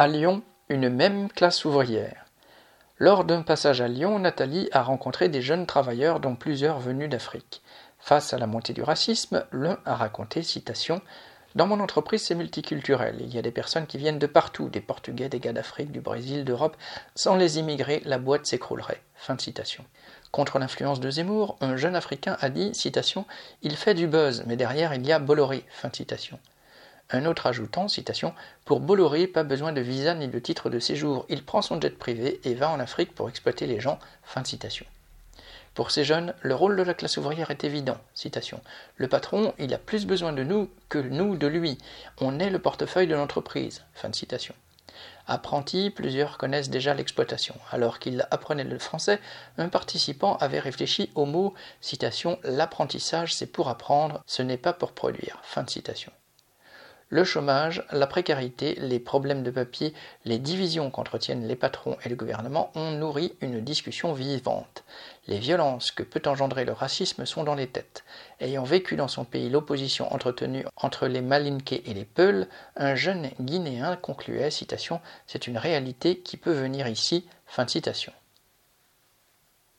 À Lyon, une même classe ouvrière. Lors d'un passage à Lyon, Nathalie a rencontré des jeunes travailleurs dont plusieurs venus d'Afrique. Face à la montée du racisme, l'un a raconté, citation, Dans mon entreprise, c'est multiculturel. Il y a des personnes qui viennent de partout, des Portugais, des gars d'Afrique, du Brésil, d'Europe. Sans les immigrés, la boîte s'écroulerait. Contre l'influence de Zemmour, un jeune Africain a dit, citation, Il fait du buzz, mais derrière il y a Bolloré. Un autre ajoutant, Pour Bolloré, pas besoin de visa ni de titre de séjour, il prend son jet privé et va en Afrique pour exploiter les gens. Pour ces jeunes, le rôle de la classe ouvrière est évident. Le patron, il a plus besoin de nous que nous de lui. On est le portefeuille de l'entreprise. Fin de citation. Apprenti, plusieurs connaissent déjà l'exploitation. Alors qu'il apprenait le français, un participant avait réfléchi au mot citation L'apprentissage, c'est pour apprendre, ce n'est pas pour produire. Fin de citation. Le chômage, la précarité, les problèmes de papier, les divisions qu'entretiennent les patrons et le gouvernement ont nourri une discussion vivante. Les violences que peut engendrer le racisme sont dans les têtes. Ayant vécu dans son pays l'opposition entretenue entre les Malinqués et les Peuls, un jeune Guinéen concluait, citation, C'est une réalité qui peut venir ici.